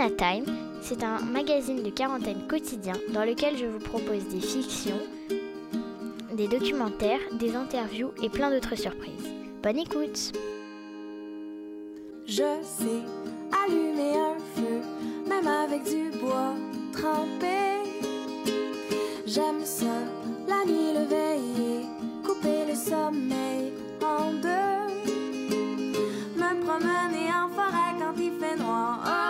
Corona Time, c'est un magazine de quarantaine quotidien dans lequel je vous propose des fictions, des documentaires, des interviews et plein d'autres surprises. Bonne écoute Je sais allumer un feu, même avec du bois trempé. J'aime ça, la nuit le veiller, couper le sommeil en deux. Me promener en forêt quand il fait noir. Oh,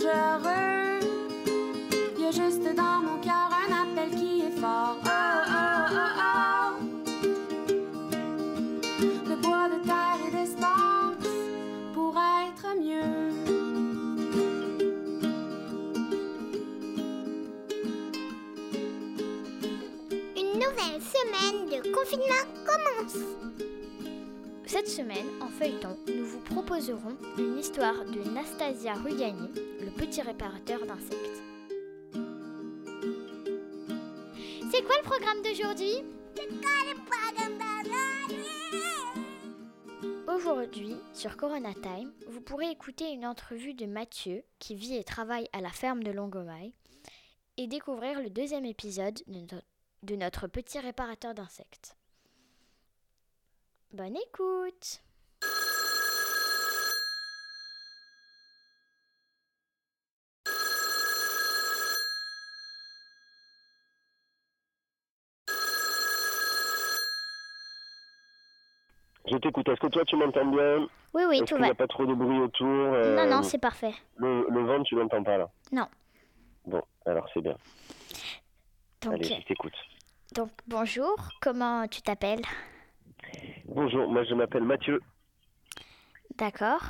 dangereux. Y a juste dans mon cœur un appel qui est fort. Oh, oh, oh, oh. De bois, de terre et d'espace pour être mieux. Une nouvelle semaine de confinement commence. Cette semaine, en feuilleton, nous vous proposerons une histoire de Nastasia Rugani, le petit réparateur d'insectes. C'est quoi le programme d'aujourd'hui? Aujourd'hui, sur Corona Time, vous pourrez écouter une entrevue de Mathieu, qui vit et travaille à la ferme de Longomaille, et découvrir le deuxième épisode de, no- de notre petit réparateur d'insectes. Bonne écoute Je t'écoute. Est-ce que toi tu m'entends bien Oui, oui, tout qu'il n'y va. a pas trop de bruit autour euh, Non, non, c'est parfait. le, le vent, tu l'entends pas là Non. Bon, alors c'est bien. Donc, Allez, je t'écoute. donc bonjour, comment tu t'appelles? Bonjour, moi je m'appelle Mathieu. D'accord.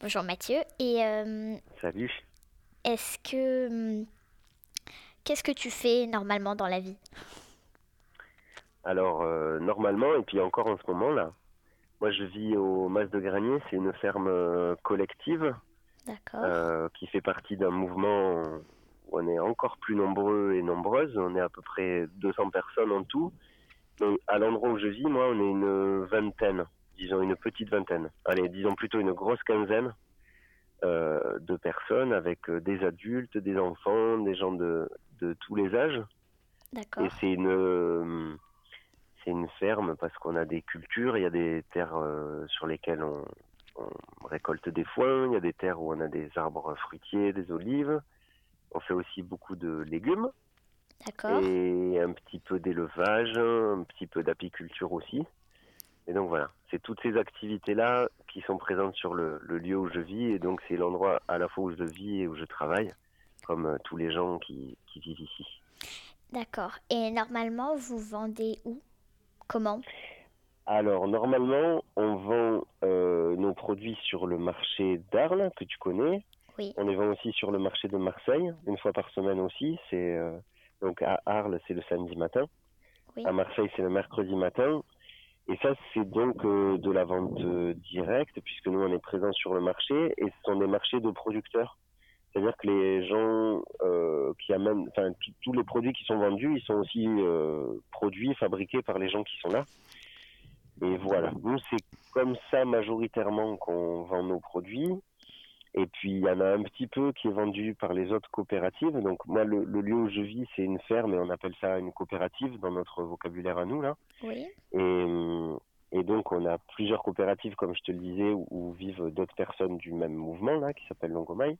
Bonjour Mathieu. Et euh, Salut. est-ce que... hum, Qu'est-ce que tu fais normalement dans la vie? Alors, euh, normalement, et puis encore en ce moment là, moi je vis au Mas de Granier, c'est une ferme euh, collective D'accord. qui fait partie d'un mouvement où on est encore plus nombreux et nombreuses. On est à peu près 200 personnes en tout. Donc, à l'endroit où je vis, moi, on est une vingtaine, disons une petite vingtaine. Allez, disons plutôt une grosse quinzaine euh, de personnes avec euh, des adultes, des enfants, des gens de, de tous les âges. D'accord. Et c'est une, euh, c'est une ferme parce qu'on a des cultures, il y a des terres euh, sur lesquelles on, on récolte des foins, il y a des terres où on a des arbres fruitiers, des olives. On fait aussi beaucoup de légumes D'accord. et un petit peu d'élevage, un petit peu d'apiculture aussi. Et donc voilà, c'est toutes ces activités-là qui sont présentes sur le, le lieu où je vis et donc c'est l'endroit à la fois où je vis et où je travaille, comme euh, tous les gens qui, qui vivent ici. D'accord. Et normalement, vous vendez où? Comment? Alors, normalement, on vend euh, nos produits sur le marché d'Arles, que tu connais. Oui. On les vend aussi sur le marché de Marseille, une fois par semaine aussi. C'est euh, Donc, à Arles, c'est le samedi matin. Oui. À Marseille, c'est le mercredi matin. Et ça, c'est donc euh, de la vente euh, directe, puisque nous, on est présents sur le marché, et ce sont des marchés de producteurs. C'est-à-dire que les gens euh, qui amènent, enfin, tous- les produits qui sont vendus, ils sont aussi produits, fabriqués par les gens qui sont là. Et voilà, nous c'est comme ça majoritairement qu'on vend nos produits. Et puis il y en a un petit peu qui est vendu par les autres coopératives. Donc moi le, le lieu où je vis c'est une ferme et on appelle ça une coopérative dans notre vocabulaire à nous là. Oui. Et, euh, et donc on a plusieurs coopératives comme je te le disais où, où vivent d'autres personnes du même mouvement là qui s'appelle Longomaille.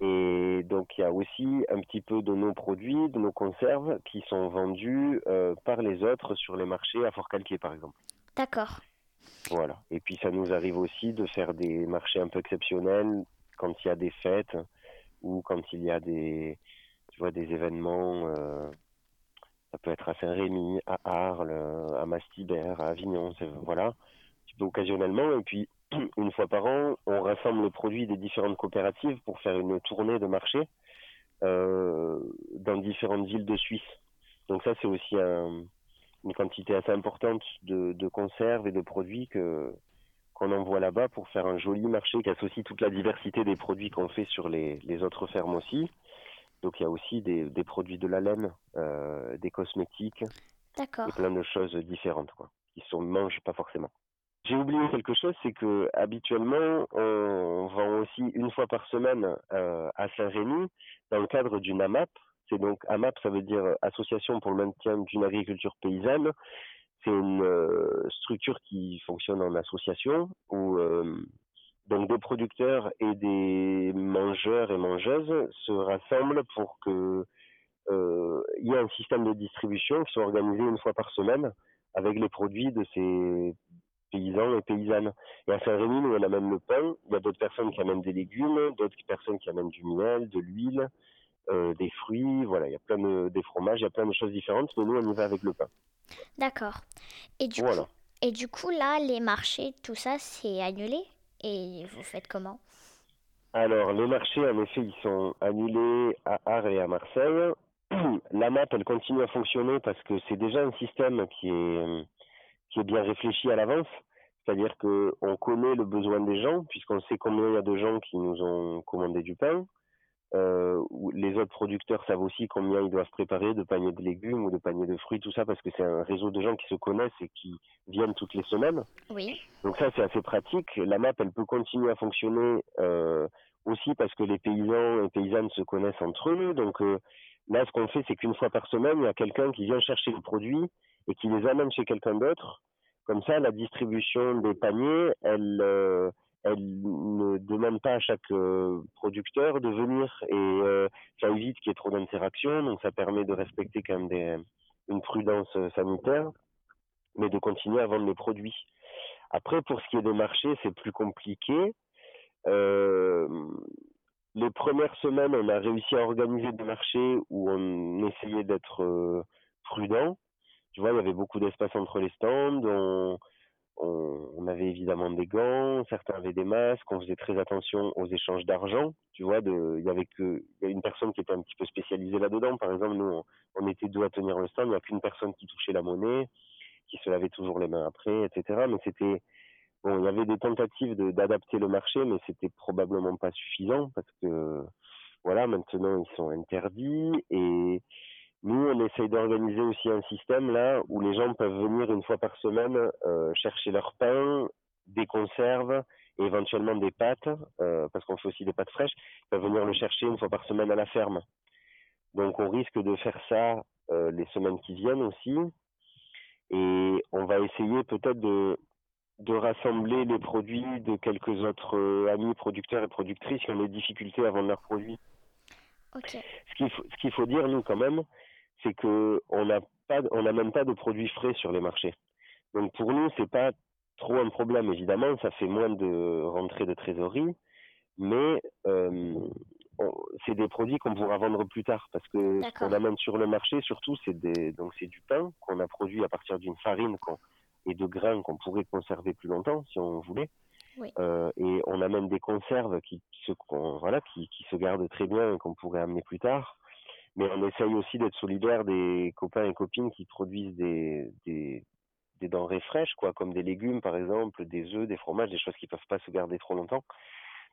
Et donc il y a aussi un petit peu de nos produits, de nos conserves qui sont vendus euh, par les autres sur les marchés à Fort-Calquier par exemple. D'accord. Voilà. Et puis ça nous arrive aussi de faire des marchés un peu exceptionnels quand il y a des fêtes ou quand il y a des, tu vois, des événements. euh, ça peut être à Saint-Rémy, à Arles, à Mastibert, à Avignon, voilà, occasionnellement. Et puis une fois par an, on rassemble les produits des différentes coopératives pour faire une tournée de marché euh, dans différentes villes de Suisse. Donc ça, c'est aussi un, une quantité assez importante de, de conserves et de produits que qu'on envoie là-bas pour faire un joli marché qui associe toute la diversité des produits qu'on fait sur les, les, autres fermes aussi. Donc il y a aussi des, des produits de la laine, euh, des cosmétiques, et plein de choses différentes quoi, qui sont mangent pas forcément. J'ai oublié quelque chose, c'est que habituellement on vend aussi une fois par semaine euh, à Saint-Rémy dans le cadre d'une AMAP. C'est donc AMAP, ça veut dire Association pour le maintien d'une agriculture paysanne. C'est une euh, structure qui fonctionne en association où euh, donc des producteurs et des mangeurs et mangeuses se rassemblent pour que euh, il y ait un système de distribution qui soit organisé une fois par semaine avec les produits de ces paysans et paysannes. Et à Saint-Rémy, nous, on amène le pain. Il y a d'autres personnes qui amènent des légumes, d'autres personnes qui amènent du miel, de l'huile, euh, des fruits. Voilà, il y a plein de des fromages, il y a plein de choses différentes. Mais nous, on y va avec le pain. D'accord. Et du Voilà. coup, et du coup là, les marchés, tout ça, c'est annulé? Et vous faites comment? Alors, les marchés, en effet, ils sont annulés à Arles et à Marseille. La map, elle continue à fonctionner parce que c'est déjà un système qui est, qui est bien réfléchi à l'avance. C'est-à-dire que on connaît le besoin des gens, puisqu'on sait combien il y a de gens qui nous ont commandé du pain. Euh, les autres producteurs savent aussi combien ils doivent préparer de paniers de légumes ou de paniers de fruits, tout ça, parce que c'est un réseau de gens qui se connaissent et qui viennent toutes les semaines. Oui. Donc ça, c'est assez pratique. La map, elle peut continuer à fonctionner euh, aussi parce que les paysans et paysannes se connaissent entre eux. Donc euh, là, ce qu'on fait, c'est qu'une fois par semaine, il y a quelqu'un qui vient chercher les produits et qui les amène chez quelqu'un d'autre. Comme ça, la distribution des paniers, elle, euh, demande pas à chaque euh, producteur de venir et ça évite qu'il y ait trop d'interactions. Donc ça permet de respecter quand même des, une prudence euh, sanitaire, mais de continuer à vendre les produits. Après, pour ce qui est des marchés, c'est plus compliqué. Euh, les premières semaines, on a réussi à organiser des marchés où on essayait d'être prudent. Tu vois, il y avait beaucoup d'espace entre les stands. On, on avait évidemment des gants, certains avaient des masques. On faisait très attention aux échanges d'argent. Tu vois, il y avait que y a une personne qui était un petit peu spécialisée là-dedans. Par exemple, nous, on, était deux à tenir le stand. Il n'y a qu'une personne qui touchait la monnaie, qui se lavait toujours les mains après, etc. Mais c'était Bon, il y avait des tentatives de- d'adapter le marché, mais c'était probablement pas suffisant parce que voilà, maintenant ils sont interdits et nous on essaye d'organiser aussi un système là où les gens peuvent venir une fois par semaine euh, chercher leur pain, des conserves et éventuellement des pâtes euh, parce qu'on fait aussi des pâtes fraîches. Ils peuvent venir le chercher une fois par semaine à la ferme. Donc on risque de faire ça euh, les semaines qui viennent aussi et on va essayer peut-être de de rassembler les produits de quelques autres amis producteurs et productrices qui ont des difficultés à vendre leurs produits. Ok. Ce qu'il faut, ce qu'il faut dire, nous, quand même, c'est que on n'a pas, on n'a même pas de produits frais sur les marchés. Donc pour nous, c'est pas trop un problème. Évidemment, ça fait moins de rentrées de trésorerie, mais euh, on- c'est des produits qu'on pourra vendre plus tard parce que ce qu'on amène sur le marché, surtout, c'est des, donc c'est du pain qu'on a produit à partir d'une farine et de grains qu'on pourrait conserver plus longtemps si on voulait. Oui. Euh, et on amène des conserves qui, se, voilà, qui, qui se gardent très bien et qu'on pourrait amener plus tard. Mais on essaye aussi d'être solidaire des copains et copines qui produisent des, des, denrées fraîches, quoi, comme des légumes par exemple, des œufs, des fromages, des choses qui peuvent pas se garder trop longtemps.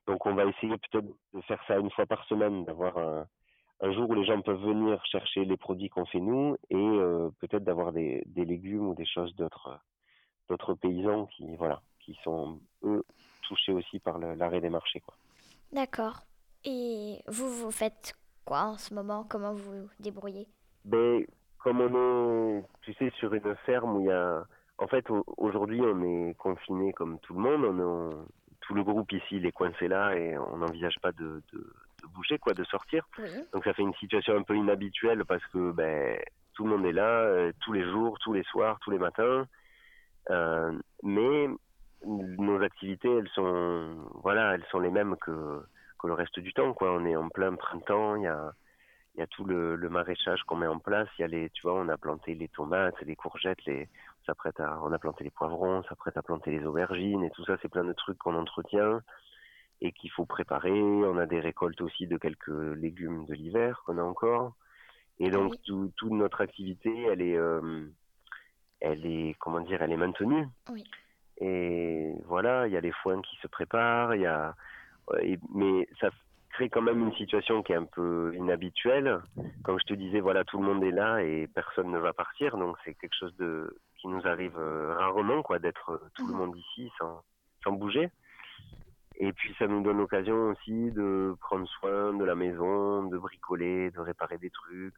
Donc on va essayer peut-être de faire ça une fois par semaine, d'avoir un, jour où les gens peuvent venir chercher les produits qu'on fait nous et euh, peut-être d'avoir des, légumes ou des choses d'autres d'autres paysans qui voilà qui sont eux touchés aussi par l'arrêt des marchés. D'accord. Et vous, vous faites quoi en ce moment? Comment vous vous débrouillez? Ben, comme on est, tu sais, sur une ferme où il y a... En fait, au- aujourd'hui, on est confiné comme tout le monde. On est en- Tout le groupe ici, il est coincé là et on n'envisage pas de, de, de bouger, quoi, de sortir. Oui. Donc ça fait une situation un peu inhabituelle parce que ben, tout le monde est là, euh, tous les jours, tous les soirs, tous les matins. Euh, mais nos activités, elles sont, voilà, elles sont les mêmes que, que le reste du temps, quoi. On est en plein printemps, il y a, il y a tout le, le maraîchage qu'on met en place. Il y a les, tu vois, on a planté les tomates, les courgettes, les, on s'apprête à, on a planté les poivrons, on s'apprête à planter les aubergines et tout ça, c'est plein de trucs qu'on entretient et qu'il faut préparer. On a des récoltes aussi de quelques légumes de l'hiver qu'on a encore. Et donc, Oui. tout, toute notre activité, elle est, euh, elle est, comment dire, elle est maintenue. Oui. Et voilà, il y a les foins qui se préparent, il y a, mais ça crée quand même une situation qui est un peu inhabituelle. Comme je te disais, voilà, tout le monde est là et personne ne va partir, donc c'est quelque chose de qui nous arrive euh, rarement, quoi, d'être euh, tout le mhm. monde ici sans, sans bouger. Et puis ça nous donne l'occasion aussi de prendre soin de la maison, de bricoler, de réparer des trucs,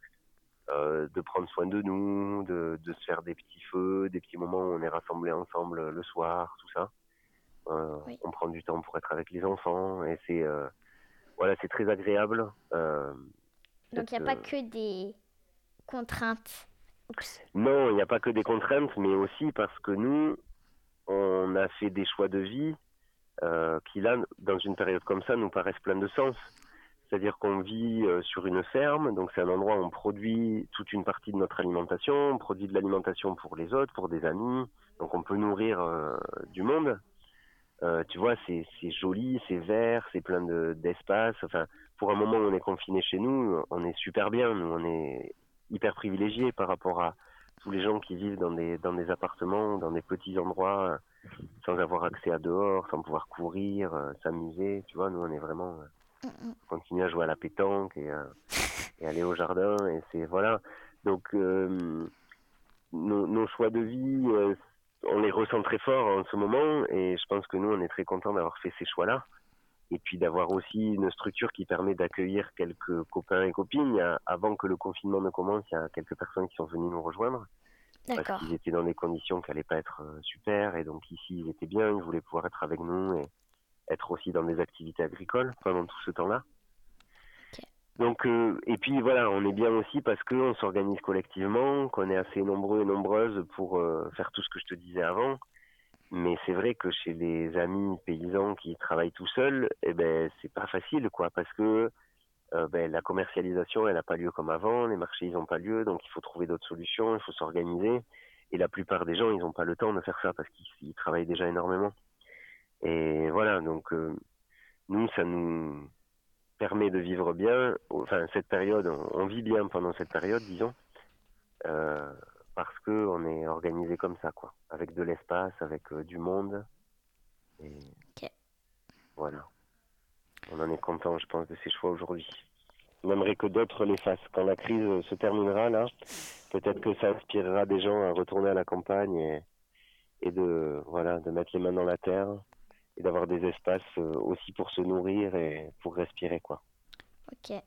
euh, de prendre soin de nous, de, de, se faire des petits feux, des petits moments où on est rassemblés ensemble le soir, tout ça. Euh, On prend du temps pour être avec les enfants et c'est euh, voilà, c'est très agréable. Euh, Donc il n'y a pas que des contraintes. Non, il n'y a pas que des contraintes, mais aussi parce que nous, on a fait des choix de vie euh, qui là, dans une période comme ça, nous paraissent pleins de sens. C'est-à-dire qu'on vit euh, sur une ferme, donc c'est un endroit où on produit toute une partie de notre alimentation, on produit de l'alimentation pour les autres, pour des amis, donc on peut nourrir euh, du monde. Euh, tu vois, c'est joli, c'est vert, c'est plein d'espace. enfin, pour un moment où on est confiné chez nous, on est super bien, nous, on est hyper privilégiés par rapport à tous les gens qui vivent dans des, dans des appartements, dans des petits endroits, sans avoir accès à dehors, sans pouvoir courir, s'amuser. Tu vois, nous, on est vraiment continuer à jouer à la pétanque et, euh, et aller au jardin. Et c'est voilà. Donc euh, nos, nos, choix de vie, euh, on les ressent très fort en ce moment. Et je pense que nous, on est très contents d'avoir fait ces choix-là. Et puis d'avoir aussi une structure qui permet d'accueillir quelques copains et copines. avant que le confinement ne commence, il y a quelques personnes qui sont venues nous rejoindre. Parce qu'ils étaient dans des conditions qui n'allaient pas être super. Et donc ici, ils étaient bien, ils voulaient pouvoir être avec nous. Et, être aussi dans des activités agricoles pendant tout ce temps-là. Donc, euh, et puis voilà, on est bien aussi parce qu'on s'organise collectivement, qu'on est assez nombreux et nombreuses pour euh, faire tout ce que je te disais avant. Mais c'est vrai que chez les amis paysans qui travaillent tout seuls, eh ben c'est pas facile, quoi, parce que euh, ben, la commercialisation, elle n'a pas lieu comme avant, les marchés, ils n'ont pas lieu, donc il faut trouver d'autres solutions, il faut s'organiser. Et la plupart des gens, ils n'ont pas le temps de faire ça parce qu'ils travaillent déjà énormément. Et voilà, donc euh, nous, ça nous permet de vivre bien. Enfin, cette période, on, vit bien pendant cette période, disons, euh, parce que on est organisé comme ça, quoi, avec de l'espace, avec euh, du monde. Et Voilà. On en est content, je pense, de ces choix aujourd'hui. On aimerait que d'autres les fassent. Quand la crise se terminera, là, peut-être que ça inspirera des gens à retourner à la campagne et, et de, voilà, de mettre les mains dans la terre et d'avoir des espaces euh, aussi pour se nourrir et pour respirer quoi. Ok.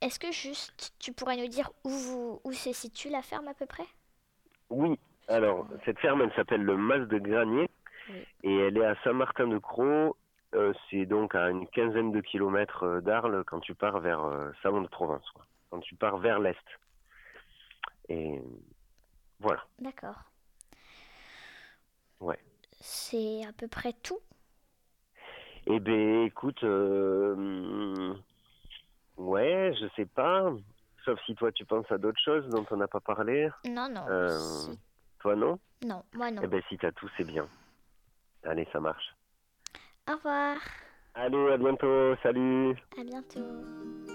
Est-ce que juste tu pourrais nous dire où, vous, où se situe la ferme à peu près? Oui. Alors cette ferme elle s'appelle le Mas de Granier et elle est à Saint-Martin-de-Croix. Euh, c'est donc à une quinzaine de kilomètres euh, d'Arles quand tu pars vers Salon de Provence, quand tu pars vers l'est. Et voilà. D'accord. Ouais c'est à peu près tout Eh bien, écoute, euh, ouais, je sais pas. Sauf si toi, tu penses à d'autres choses dont on n'a pas parlé. Non, non. Euh, toi, non? Non, moi, non. Eh bien, si t'as tout, c'est bien. Allez, ça marche. Au revoir. Allez, à bientôt. Salut. À bientôt.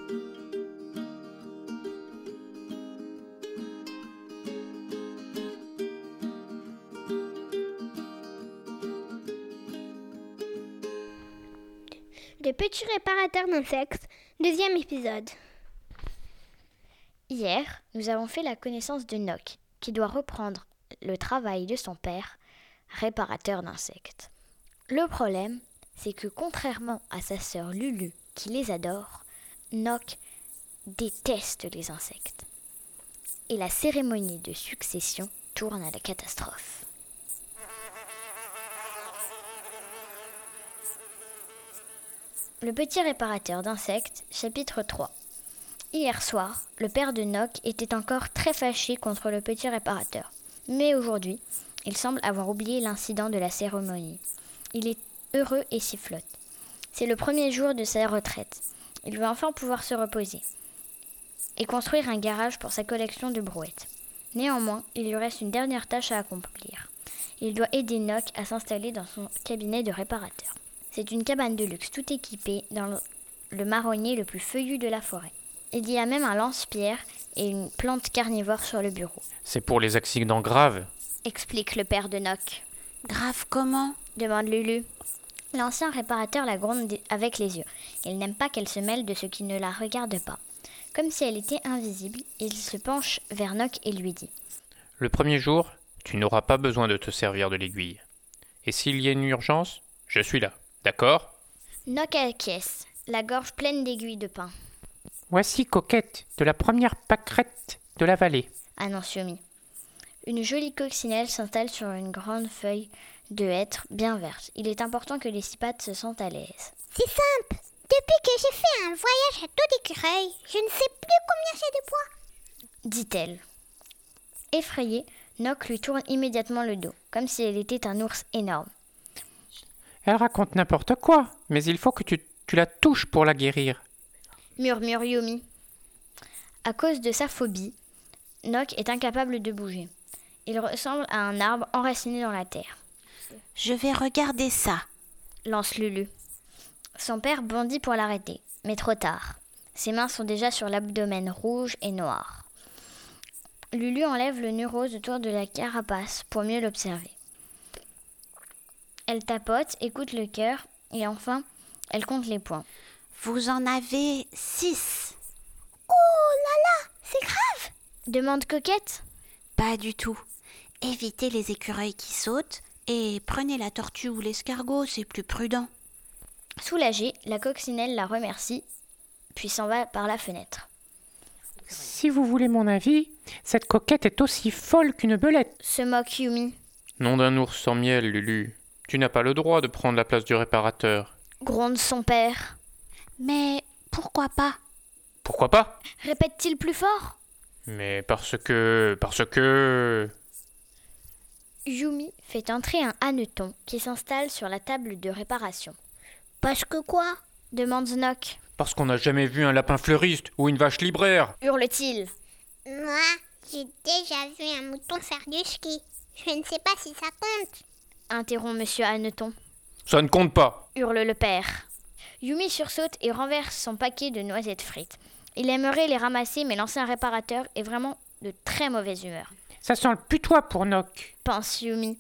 Le petit réparateur d'insectes, deuxième épisode. Hier, nous avons fait la connaissance de Noc, qui doit reprendre le travail de son père, réparateur d'insectes. Le problème, c'est que contrairement à sa sœur Lulu, qui les adore, Noc déteste les insectes. Et la cérémonie de succession tourne à la catastrophe. Le petit réparateur d'insectes, chapitre 3. Hier soir, le père de Noc était encore très fâché contre le petit réparateur. Mais aujourd'hui, il semble avoir oublié l'incident de la cérémonie. Il est heureux et sifflote. C'est le premier jour de sa retraite. Il veut enfin pouvoir se reposer et construire un garage pour sa collection de brouettes. Néanmoins, il lui reste une dernière tâche à accomplir. Il doit aider Noc à s'installer dans son cabinet de réparateur. C'est une cabane de luxe tout équipée dans le marronnier le plus feuillu de la forêt. Il y a même un lance-pierre et une plante carnivore sur le bureau. C'est pour les accidents graves explique le père de Noc. Grave comment? Demande Lulu. L'ancien réparateur la gronde avec les yeux. Il n'aime pas qu'elle se mêle de ce qui ne la regarde pas. Comme si elle était invisible, il se penche vers Nock et lui dit Le premier jour, tu n'auras pas besoin de te servir de l'aiguille. Et s'il y a une urgence, je suis là. D'accord Nock acquiesce, la gorge pleine d'aiguilles de pain, Voici Coquette, de la première pâquerette de la vallée. annonce Yumi. Une jolie coccinelle s'installe sur une grande feuille de hêtre bien verte. Il est important que les six pattes se sentent à l'aise. C'est simple. Depuis que j'ai fait un voyage à tout d'écureuil, je ne sais plus combien j'ai de poids. dit-elle. Effrayée, Nock lui tourne immédiatement le dos, comme si elle était un ours énorme. Elle raconte n'importe quoi, mais il faut que tu, tu la touches pour la guérir. Murmure Yumi. À cause de sa phobie, Nock est incapable de bouger. Il ressemble à un arbre enraciné dans la terre, Je vais regarder ça. lance Lulu. Son père bondit pour l'arrêter, mais trop tard. Ses mains sont déjà sur l'abdomen rouge et noir. Lulu enlève le nœud rose autour de la carapace pour mieux l'observer. Elle tapote, écoute le cœur et enfin, elle compte les points. Vous en avez six. C'est grave. Demande Coquette. Pas du tout. Évitez les écureuils qui sautent et prenez la tortue ou l'escargot, c'est plus prudent. Soulagée, la coccinelle la remercie, puis s'en va par la fenêtre. Si vous voulez mon avis, cette coquette est aussi folle qu'une belette. Se moque Yumi. Nom d'un ours sans miel, Lulu. Tu n'as pas le droit de prendre la place du réparateur. Gronde son père. Mais pourquoi pas? Pourquoi pas? Répète-t-il plus fort? Mais parce que. parce que. Yumi fait entrer un hanneton qui s'installe sur la table de réparation. Parce que quoi? Demande Nock. Parce qu'on n'a jamais vu un lapin fleuriste ou une vache libraire. Hurle-t-il. Moi, j'ai déjà vu un mouton faire du ski. Je ne sais pas si ça compte. Interrompt Monsieur Hanneton. Ça ne compte pas. Hurle le père. Yumi sursaute et renverse son paquet de noisettes frites. Il aimerait les ramasser, mais l'ancien réparateur est vraiment de très mauvaise humeur. Ça sent le putois pour Nock. pense Yumi.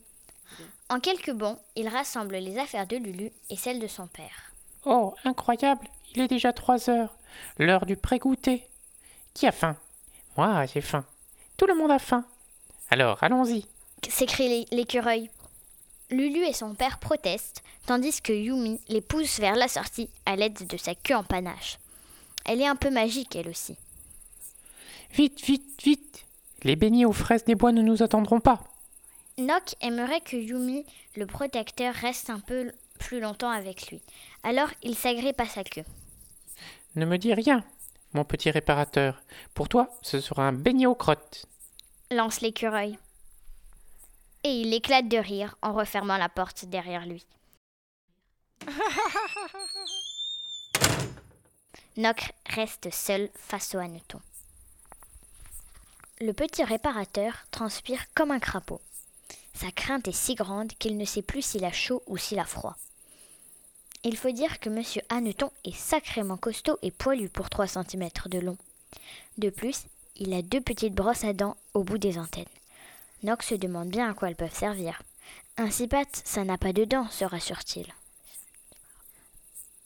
En quelques bonds, il rassemble les affaires de Lulu et celles de son père. Oh, incroyable, il est déjà trois heures. L'heure du pré-goûter. Qui a faim? Moi, j'ai faim. Tout le monde a faim. Alors, allons-y. s'écrie l'é- l'écureuil? Lulu et son père protestent, tandis que Yumi les pousse vers la sortie à l'aide de sa queue en panache. Elle est un peu magique, elle aussi. Vite, vite, vite. Les beignets aux fraises des bois ne nous attendront pas. Nock aimerait que Yumi, le protecteur, reste un peu plus longtemps avec lui. Alors il s'agrippe à sa queue. Ne me dis rien, mon petit réparateur. Pour toi, ce sera un beignet aux crottes. Lance l'écureuil. Et il éclate de rire en refermant la porte derrière lui. Nock reste seul face au hanneton. Le petit réparateur transpire comme un crapaud. Sa crainte est si grande qu'il ne sait plus s'il a chaud ou s'il a froid. Il faut dire que Monsieur Hanneton est sacrément costaud et poilu pour 3 cm de long. De plus, il a deux petites brosses à dents au bout des antennes. Nox se demande bien à quoi elles peuvent servir. Un six pattes, ça n'a pas de dents, se rassure-t-il.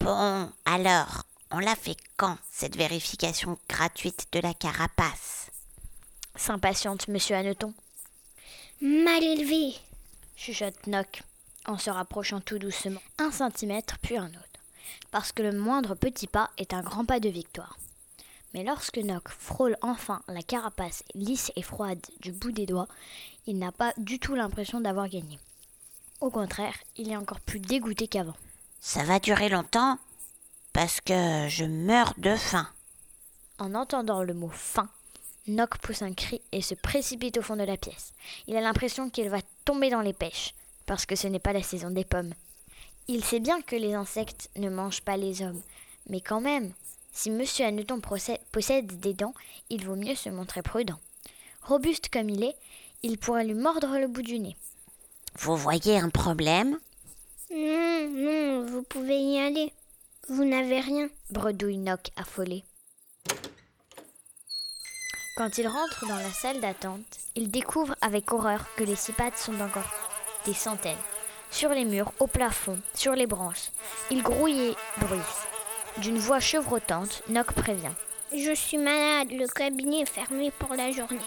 Bon, alors, on l'a fait quand, cette vérification gratuite de la carapace? S'impatiente Monsieur Hanneton, Mal élevé. chuchote Nock, en se rapprochant tout doucement, un centimètre puis un autre, parce que le moindre petit pas est un grand pas de victoire. Mais lorsque Nock frôle enfin la carapace lisse et froide du bout des doigts, il n'a pas du tout l'impression d'avoir gagné. Au contraire, il est encore plus dégoûté qu'avant. Ça va durer longtemps Parce que je meurs de faim. En entendant le mot faim, Nock pousse un cri et se précipite au fond de la pièce. Il a l'impression qu'il va tomber dans les pêches, parce que ce n'est pas la saison des pommes. Il sait bien que les insectes ne mangent pas les hommes, mais quand même, si Monsieur Hanneton possède des dents, il vaut mieux se montrer prudent. Robuste comme il est, il pourrait lui mordre le bout du nez. Vous voyez un problème? Non, non, vous pouvez y aller. Vous n'avez rien. bredouille Nock affolé. Quand il rentre dans la salle d'attente, il découvre avec horreur que les six pattes sont encore des centaines. Sur les murs, au plafond, sur les branches. Ils grouillent et bruissent. D'une voix chevrotante, Noc prévient. Je suis malade, le cabinet est fermé pour la journée.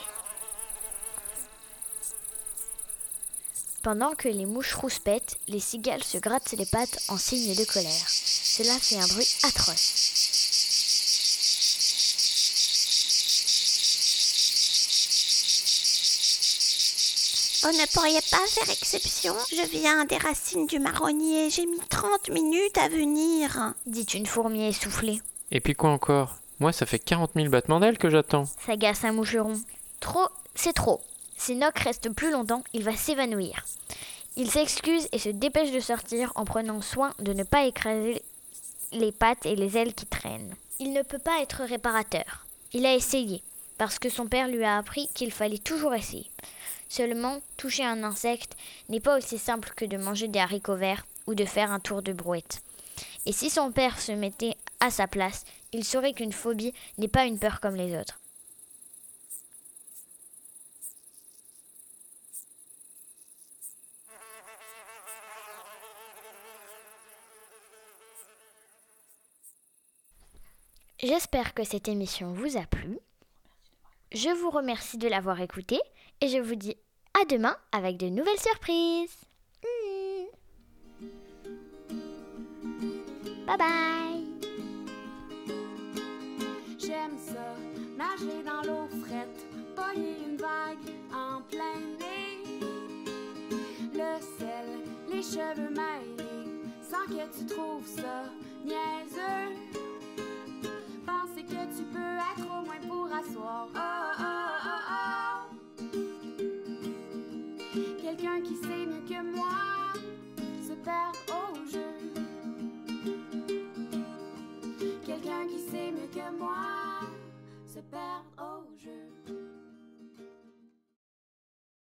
Pendant que les mouches rouspètent, les cigales se grattent les pattes en signe de colère. Cela fait un bruit atroce. On ne pourriez pas faire exception Je viens des racines du marronnier. J'ai mis 30 minutes à venir. dit une fourmi essoufflée. Et puis quoi encore? Moi, ça fait 40 000 battements d'ailes que j'attends. S'agace un moucheron. Trop, c'est trop. Si Noc reste plus longtemps, il va s'évanouir. Il s'excuse et se dépêche de sortir en prenant soin de ne pas écraser les pattes et les ailes qui traînent. Il ne peut pas être réparateur. Il a essayé, parce que son père lui a appris qu'il fallait toujours essayer. Seulement, toucher un insecte n'est pas aussi simple que de manger des haricots verts ou de faire un tour de brouette. Et si son père se mettait à sa place, il saurait qu'une phobie n'est pas une peur comme les autres. J'espère que cette émission vous a plu. Je vous remercie de l'avoir écoutée et je vous dis à demain avec de nouvelles surprises. Hmm. Bye bye. J'aime ça, nager dans l'eau frette, pogner une vague en plein nez. Le sel, les cheveux mêlés, sans que tu trouves ça niaiseux. Penser que tu peux être au moins pour asseoir. future.